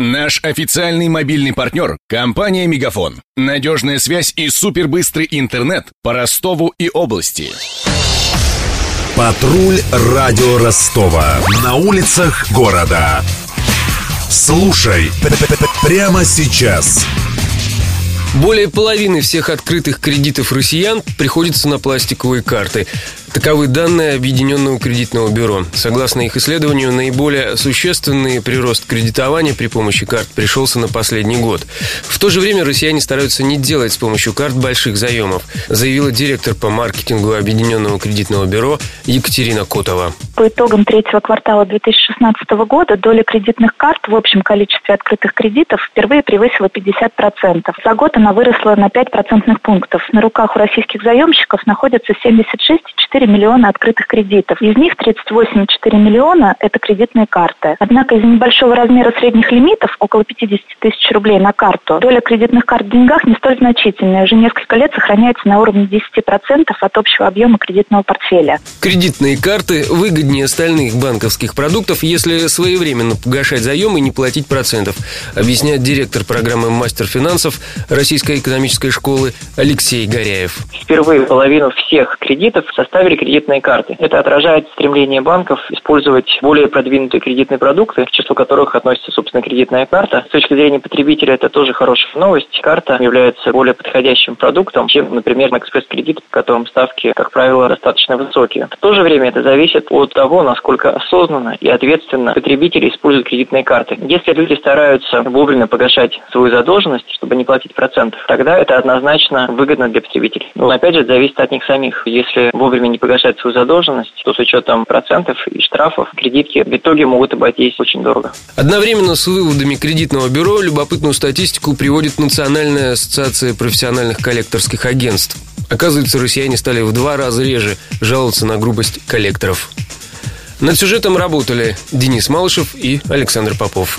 Наш официальный мобильный партнер – компания «Мегафон». Надежная связь и супербыстрый интернет по Ростову и области. Патруль радио Ростова. На улицах города. Слушай прямо сейчас. Более половины всех открытых кредитов россиян приходится на пластиковые карты. Таковы данные Объединенного кредитного бюро. Согласно их исследованию, наиболее существенный прирост кредитования при помощи карт пришелся на последний год. В то же время россияне стараются не делать с помощью карт больших заемов, заявила директор по маркетингу Объединенного кредитного бюро Екатерина Котова. По итогам третьего квартала 2016 года доля кредитных карт в общем количестве открытых кредитов впервые превысила 50%. За год она выросла на 5 процентных пунктов. На руках у российских заемщиков находится 76,4 4 миллиона открытых кредитов. Из них 38,4 миллиона – это кредитные карты. Однако из-за небольшого размера средних лимитов, около 50 тысяч рублей на карту, доля кредитных карт в деньгах не столь значительная. Уже несколько лет сохраняется на уровне 10% от общего объема кредитного портфеля. Кредитные карты выгоднее остальных банковских продуктов, если своевременно погашать заемы и не платить процентов, объясняет директор программы «Мастер финансов» Российской экономической школы Алексей Горяев. Впервые половину всех кредитов составили были кредитные карты. Это отражает стремление банков использовать более продвинутые кредитные продукты, к числу которых относится, собственно, кредитная карта. С точки зрения потребителя это тоже хорошая новость. Карта является более подходящим продуктом, чем, например, экспресс-кредит, в котором ставки, как правило, достаточно высокие. В то же время это зависит от того, насколько осознанно и ответственно потребители используют кредитные карты. Если люди стараются вовремя погашать свою задолженность, чтобы не платить процентов, тогда это однозначно выгодно для потребителей. Но опять же, зависит от них самих. Если вовремя не погашать свою задолженность, то с учетом процентов и штрафов кредитки в итоге могут обойтись очень дорого. Одновременно с выводами кредитного бюро любопытную статистику приводит Национальная ассоциация профессиональных коллекторских агентств. Оказывается, россияне стали в два раза реже жаловаться на грубость коллекторов. Над сюжетом работали Денис Малышев и Александр Попов.